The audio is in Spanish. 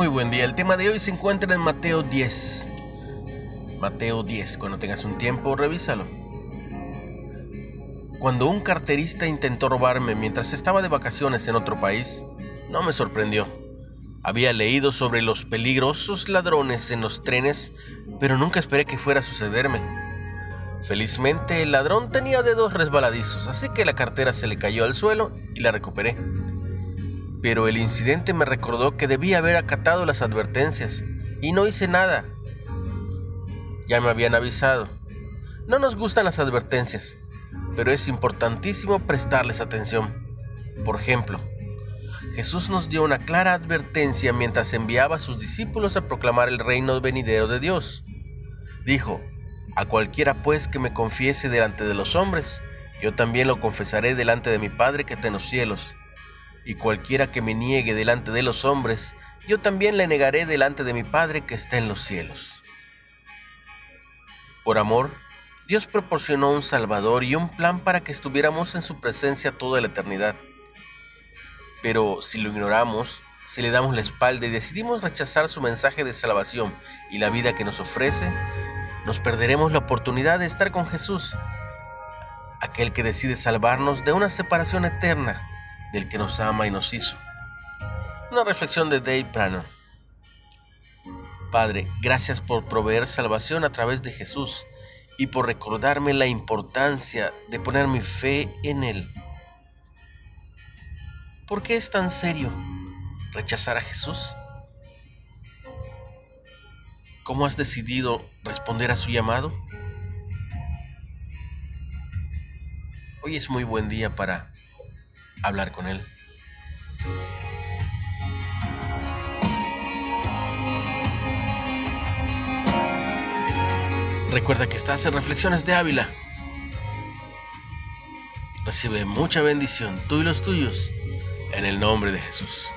Muy buen día. El tema de hoy se encuentra en Mateo 10. Mateo 10. Cuando tengas un tiempo, revísalo. Cuando un carterista intentó robarme mientras estaba de vacaciones en otro país, no me sorprendió. Había leído sobre los peligrosos ladrones en los trenes, pero nunca esperé que fuera a sucederme. Felizmente el ladrón tenía dedos resbaladizos, así que la cartera se le cayó al suelo y la recuperé pero el incidente me recordó que debía haber acatado las advertencias y no hice nada. Ya me habían avisado. No nos gustan las advertencias, pero es importantísimo prestarles atención. Por ejemplo, Jesús nos dio una clara advertencia mientras enviaba a sus discípulos a proclamar el reino venidero de Dios. Dijo, a cualquiera pues que me confiese delante de los hombres, yo también lo confesaré delante de mi Padre que está en los cielos y cualquiera que me niegue delante de los hombres, yo también le negaré delante de mi Padre que está en los cielos. Por amor, Dios proporcionó un Salvador y un plan para que estuviéramos en su presencia toda la eternidad. Pero si lo ignoramos, si le damos la espalda y decidimos rechazar su mensaje de salvación y la vida que nos ofrece, nos perderemos la oportunidad de estar con Jesús, aquel que decide salvarnos de una separación eterna del que nos ama y nos hizo. Una reflexión de Dave Brannon. Padre, gracias por proveer salvación a través de Jesús y por recordarme la importancia de poner mi fe en Él. ¿Por qué es tan serio rechazar a Jesús? ¿Cómo has decidido responder a su llamado? Hoy es muy buen día para hablar con Él. Recuerda que estás en Reflexiones de Ávila. Recibe mucha bendición, tú y los tuyos, en el nombre de Jesús.